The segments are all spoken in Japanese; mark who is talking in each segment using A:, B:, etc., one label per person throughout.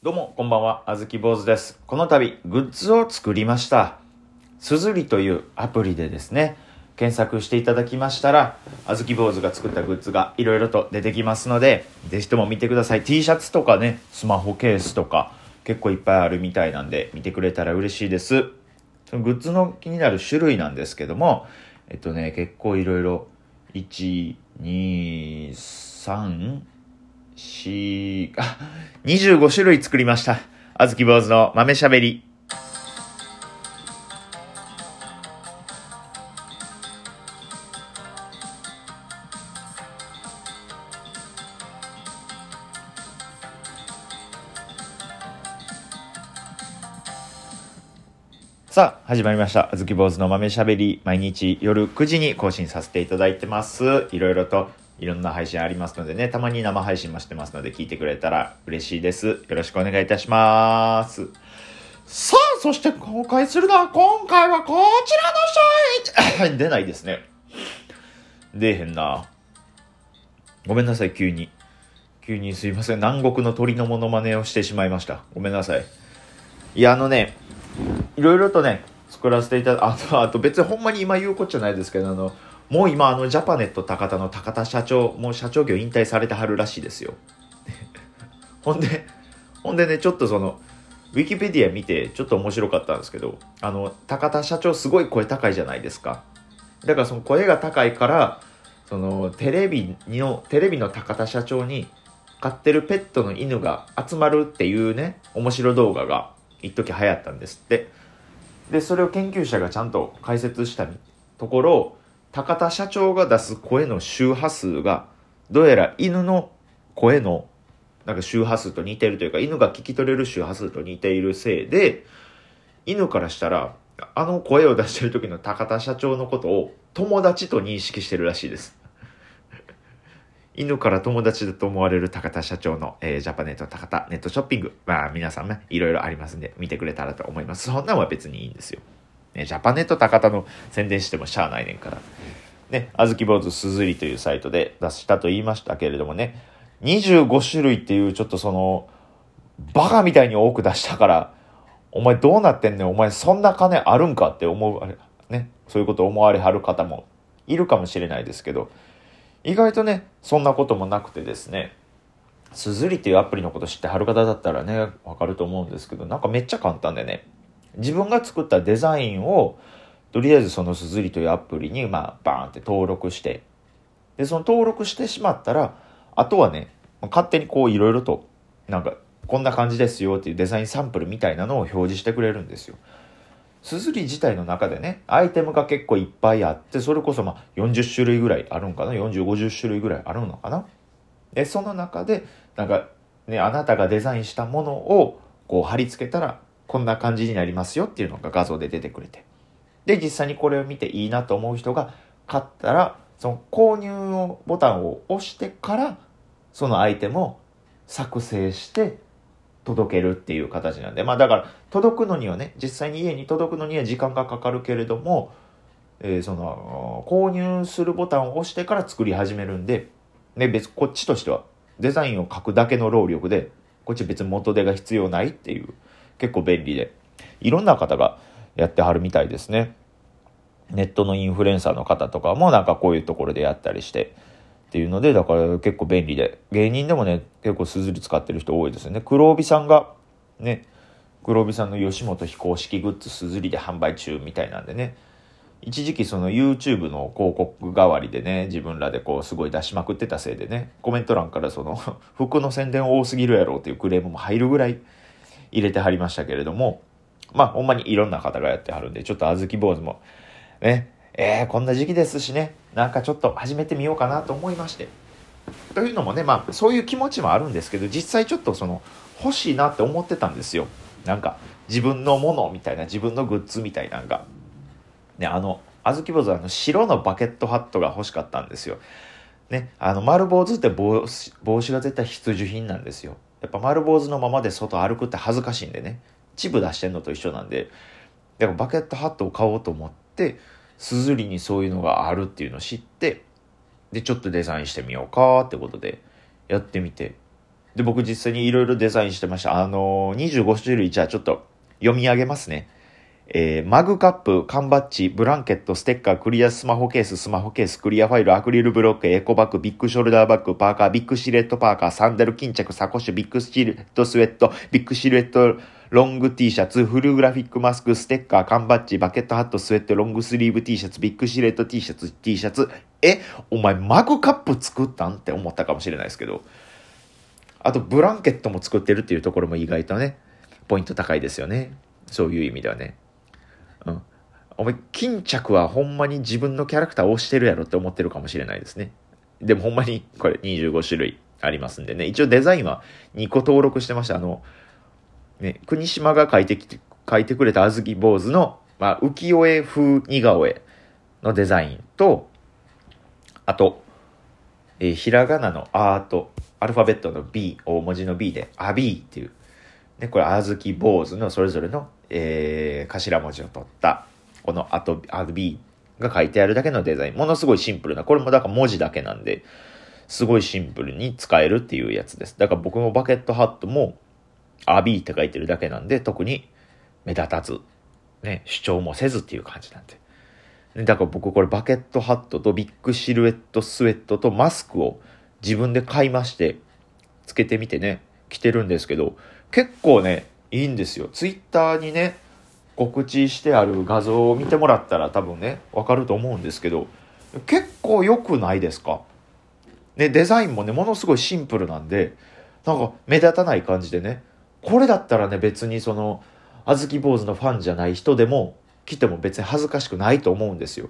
A: どうも、こんばんは。あずき坊主です。この度、グッズを作りました。すずりというアプリでですね、検索していただきましたら、あずき坊主が作ったグッズがいろいろと出てきますので、ぜひとも見てください。T シャツとかね、スマホケースとか、結構いっぱいあるみたいなんで、見てくれたら嬉しいです。そのグッズの気になる種類なんですけども、えっとね、結構いろいろ、1、2、3、4、あ、25種類作りました。あずき坊主の豆しゃべり。さあ、始まりました。あずき坊主の豆しゃべり。毎日夜9時に更新させていただいてます。いろいろといろんな配信ありますのでね、たまに生配信もしてますので聞いてくれたら嬉しいです。よろしくお願いいたします。さあ、そして公開するのは今回はこちらの商品 出ないですね。出えへんな。ごめんなさい、急に。急にすいません。南国の鳥のモノマネをしてしまいました。ごめんなさい。いや、あのね、いろいろとね、作らせていただあと、あと別にほんまに今言うことじゃないですけど、あの、もう今あのジャパネット高田の高田社長、もう社長業引退されてはるらしいですよ。ほんで、ほんでね、ちょっとその、ウィキペディア見てちょっと面白かったんですけど、あの、高田社長すごい声高いじゃないですか。だからその声が高いから、そのテレビの、テレビの高田社長に飼ってるペットの犬が集まるっていうね、面白動画が一時流行ったんですって。で、それを研究者がちゃんと解説したところ、高田社長が出す声の周波数が、どうやら犬の声のなんか周波数と似てるというか、犬が聞き取れる周波数と似ているせいで、犬からしたら、あの声を出してる時の高田社長のことを友達と認識してるらしいです。犬から友達だと思われる高田社長の、えージャパネット高田ネットショッピング。まあ皆さんね、いろいろありますんで、見てくれたらと思います。そんなんは別にいいんですよ。ね、ジャパネット高田の宣伝してもしゃあないねんから。ね、あずき坊主すずりというサイトで出したと言いましたけれどもね、25種類っていうちょっとその、バカみたいに多く出したから、お前どうなってんねん、お前そんな金あるんかって思う、あれ、ね、そういうこと思われはる方もいるかもしれないですけど、意外とね、そんなこともなくてですね、すずりっていうアプリのこと知ってはる方だったらね、わかると思うんですけど、なんかめっちゃ簡単でね、自分が作ったデザインを、とりあえずそのすずりというアプリに、まあ、バーンって登録して、で、その登録してしまったら、あとはね、勝手にこういろいろと、なんか、こんな感じですよっていうデザインサンプルみたいなのを表示してくれるんですよ。すずり自体の中でね、アイテムが結構いっぱいあって、それこそまあ40種類ぐらいあるんかな ?40、50種類ぐらいあるのかな？で、その中で、なんか、ね、あなたがデザインしたものをこう貼り付けたら、こんな感じになりますよっていうのが画像で出てくれて。で、実際にこれを見ていいなと思う人が買ったら、その購入をボタンを押してから、そのアイテムを作成して届けるっていう形なんで、まあだから届くのにはね、実際に家に届くのには時間がかかるけれども、えーその、購入するボタンを押してから作り始めるんで、ね、別、こっちとしてはデザインを書くだけの労力で、こっち別に元手が必要ないっていう、結構便利で、いろんな方がやってはるみたいですね。ネットのインフルエンサーの方とかもなんかこういうところでやったりして、っていうので、だから結構便利で、芸人でもね、結構すずり使ってる人多いですよね。黒帯さんが、ね、黒帯さんの吉本非公式グッズすずりで販売中みたいなんでね、一時期その YouTube の広告代わりでね、自分らでこうすごい出しまくってたせいでね、コメント欄からその 服の宣伝多すぎるやろっていうクレームも入るぐらい入れてはりましたけれども、まあほんまにいろんな方がやってはるんで、ちょっとあずき坊主もね、えー、こんな時期ですしね、なんかちょっと始めてみようかなと思いまして。というのもね、まあそういう気持ちもあるんですけど、実際ちょっとその欲しいなって思ってたんですよ。なんか自分のものみたいな、自分のグッズみたいなのが。ね、あの、あずき坊主はあの白のバケットハットが欲しかったんですよ。ね、あの丸坊主って帽子帽子が絶対必需品なんですよ。やっぱ丸坊主のままで外歩くって恥ずかしいんでね、チブ出してんのと一緒なんで、でもバケットハットを買おうと思って、すずりにそういうのがあるっていうのを知って、で、ちょっとデザインしてみようかってことでやってみて、で、僕実際にいろいろデザインしてました。あのー、25種類じゃあちょっと読み上げますね。えー、マグカップ、缶バッジ、ブランケット、ステッカー、クリアスマホケース、スマホケース、クリアファイル、アクリルブロック、エコバッグ、ビッグショルダーバッグ、パーカー、ビッグシルエットパーカー、サンダル、巾着、サコッシュ、ビッグシルエットスウェット、ビッグシルエットロング T シャツ、フルグラフィックマスク、ステッカー、缶バッジ、バケットハット、スウェット、ロングスリーブ T シャツ、ビッグシルエット T シャツ、T シャツ。え、お前マグカップ作ったん？って思ったかもしれないですけど。あと、ブランケットも作ってるっていうところも意外とね、ポイント高いですよね。そういう意味ではね。うん。お前、巾着はほんまに自分のキャラクターを押してるやろって思ってるかもしれないですね。でもほんまにこれ25種類ありますんでね。一応デザインは2個登録してました。あの、ね、国島が書いてきて、書いてくれたあずき坊主の、まあ、浮世絵風似顔絵のデザインと、あと、えー、ひらがなのアート、アルファベットの B、大文字の B で、アビーっていう、ね、これ、あずき坊主のそれぞれの、えー、頭文字を取った、このあと、アビーが書いてあるだけのデザイン。ものすごいシンプルな、これもだから文字だけなんで、すごいシンプルに使えるっていうやつです。だから僕もバケットハットも、アビーって書いてるだけなんで、特に目立たず、ね、主張もせずっていう感じなんで。だから僕これバケットハットとビッグシルエットスウェットとマスクを自分で買いまして、つけてみてね、着てるんですけど、結構ね、いいんですよ。ツイッターにね、告知してある画像を見てもらったら多分ね、わかると思うんですけど、結構良くないですか？ね、デザインもね、ものすごいシンプルなんで、なんか目立たない感じでね、これだったらね、別にその、あずき坊主のファンじゃない人でも来ても別に恥ずかしくないと思うんですよ。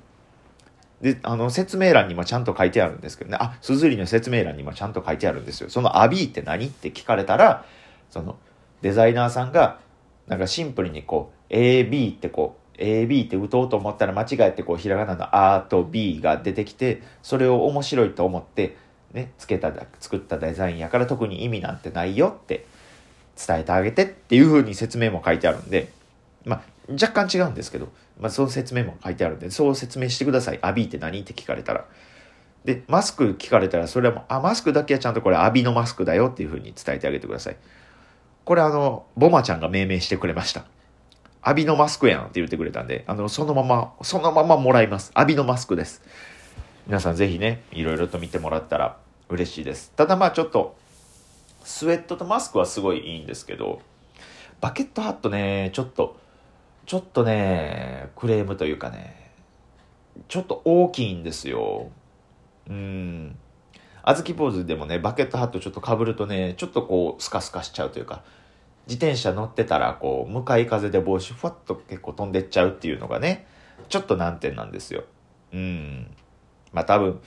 A: で、あの、説明欄にもちゃんと書いてあるんですけどね、あ、すずりの説明欄にもちゃんと書いてあるんですよ。そのアビーって何？って聞かれたら、その、デザイナーさんが、なんかシンプルにこう、AB ってこう、AB って打とうと思ったら間違えてこう、ひらがなの A と B が出てきて、それを面白いと思って、ね、つけた、作ったデザインやから特に意味なんてないよって伝えてあげてっていう風に説明も書いてあるんで、まあ、若干違うんですけど、まあ、その説明も書いてあるんで、そう説明してください。アビーって何って聞かれたら。で、マスク聞かれたら、それはもう、あ、マスクだけはちゃんとこれアビのマスクだよっていう風に伝えてあげてください。これあの、ボマちゃんが命名してくれました。アビのマスクやんって言ってくれたんで、あの、そのまま、そのままもらいます。アビのマスクです。皆さんぜひね、いろいろと見てもらったら嬉しいです。ただまあちょっと、スウェットとマスクはすごいいいんですけど、バケットハットね、ちょっと、ちょっとね、クレームというかね、ちょっと大きいんですよ。うん。あずきポーズでもね、バケットハットちょっとかぶるとね、ちょっとこう、スカスカしちゃうというか、自転車乗ってたら、こう、向かい風で帽子ふわっと結構飛んでっちゃうっていうのがね、ちょっと難点なんですよ。うん。まあ多分、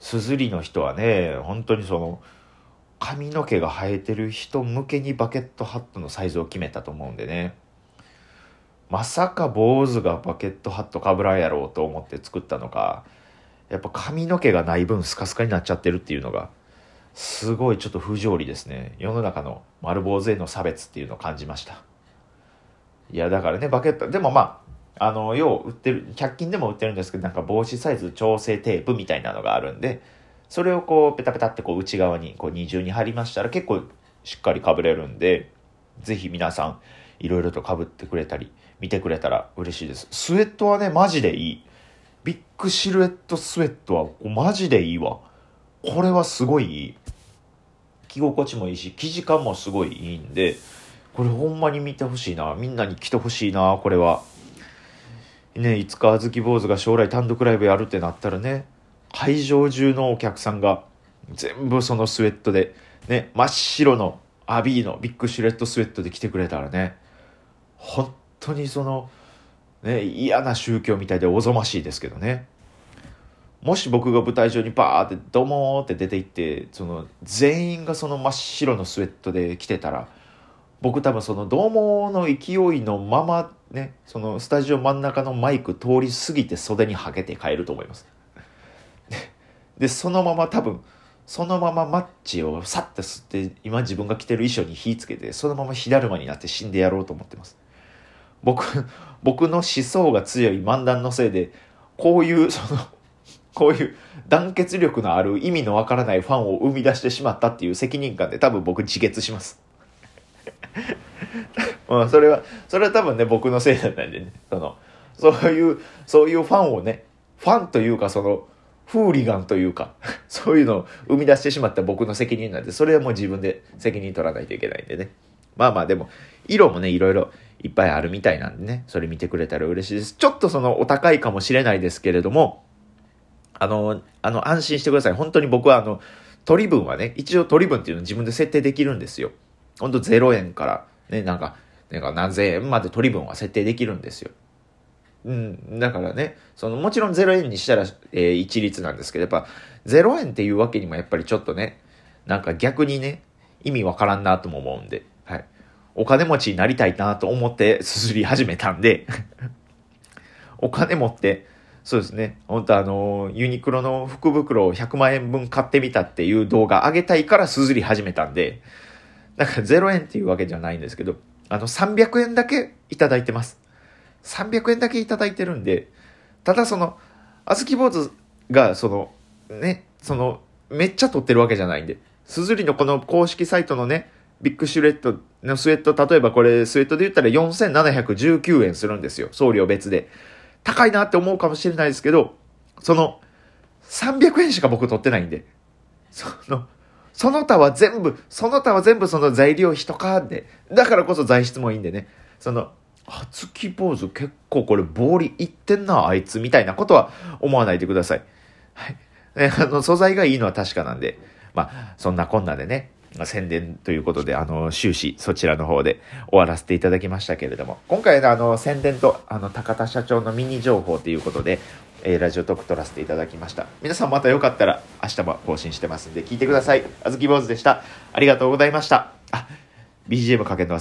A: すずりの人はね、本当にその、髪の毛が生えてる人向けにバケットハットのサイズを決めたと思うんでねまさか坊主がバケットハットかぶらんやろうと思って作ったのかやっぱ髪の毛がない分スカスカになっちゃってるっていうのがすごいちょっと不条理ですね世の中の丸坊主への差別っていうのを感じましたいやだからねバケットでもまああのよう売ってる100均でも売ってるんですけどなんか帽子サイズ調整テープみたいなのがあるんでそれをこうペタペタってこう内側にこう二重に貼りましたら結構しっかりかぶれるんで、ぜひ皆さんいろいろとかぶってくれたり見てくれたら嬉しいです。スウェットはね、マジでいい。ビッグシルエットスウェットはマジでいいわ。これはすごいいい。着心地もいいし、生地感もすごいいいんで、これほんまに見てほしいな。みんなに来てほしいな、これは。ね、いつかあずき坊主が将来単独ライブやるってなったらね、会場中のお客さんが全部そのスウェットで、ね、真っ白のアビーのビッグシュレットスウェットで来てくれたらね、本当にその、ね、嫌な宗教みたいでおぞましいですけどね。もし僕が舞台上にバーってドモーって出て行って、その全員がその真っ白のスウェットで来てたら、僕多分そのドーの勢いのままね、そのスタジオ真ん中のマイク通り過ぎて袖にはけて帰ると思います。でそのまま多分そのままマッチをさっと吸って今自分が着てる衣装に火つけてそのまま火だるまになって死んでやろうと思ってます僕僕の思想が強い漫談のせいでこういう そのこういう団結力のある意味のわからないファンを生み出してしまったっていう責任感で多分僕自決します。うん、それは、それは多分ね、僕のせいなんでね、その、そういう、そういうファンをね、ファンというかその、フーリガンというか、そういうのを生み出してしまった僕の責任なんで、それはもう自分で責任取らないといけないんでね。まあまあでも、色もね、いろいろいっぱいあるみたいなんでね、それ見てくれたら嬉しいです。ちょっとそのお高いかもしれないですけれども、あの、あの、安心してください。本当に僕はあの、取り分はね、一応取り分っていうのを自分で設定できるんですよ。ほんと0円から、ね、なんか、なんか何千円まで取り分は設定できるんですよ。うん、だからね、そのもちろん0円にしたら、えー、一律なんですけど、やっぱ0円っていうわけにもやっぱりちょっとね、なんか逆にね、意味わからんなとも思うんで、はい。お金持ちになりたいなと思ってすすり始めたんで。お金持って、そうですね、本当あの、ユニクロの福袋を100万円分買ってみたっていう動画上げたいからすすり始めたんで、だか0円っていうわけじゃないんですけど、あの、300円だけいただいてます。300円だけいただいてるんで、ただその、あずき坊主が、その、ね、その、めっちゃ取ってるわけじゃないんで、すずりのこの公式サイトのね、ビッグシュレットのスウェット、例えばこれスウェットで言ったら4719円するんですよ。送料別で。高いなって思うかもしれないですけど、その、300円しか僕取ってないんで、その、その他は全部、その他は全部その材料費とかで、だからこそ材質もいいんでね、その、あつき坊主結構これ暴利いってんな、あいつ、みたいなことは思わないでください。はい。あの、素材がいいのは確かなんで、まあ、そんなこんなでね、宣伝ということで、あの、終始そちらの方で終わらせていただきましたけれども、今回のあの、宣伝と、あの、高田社長のミニ情報ということで、えー、ラジオトーク撮らせていただきました。皆さんまたよかったら明日も更新してますんで聞いてください。あずき坊主でした。ありがとうございました。あ、BGM かけるの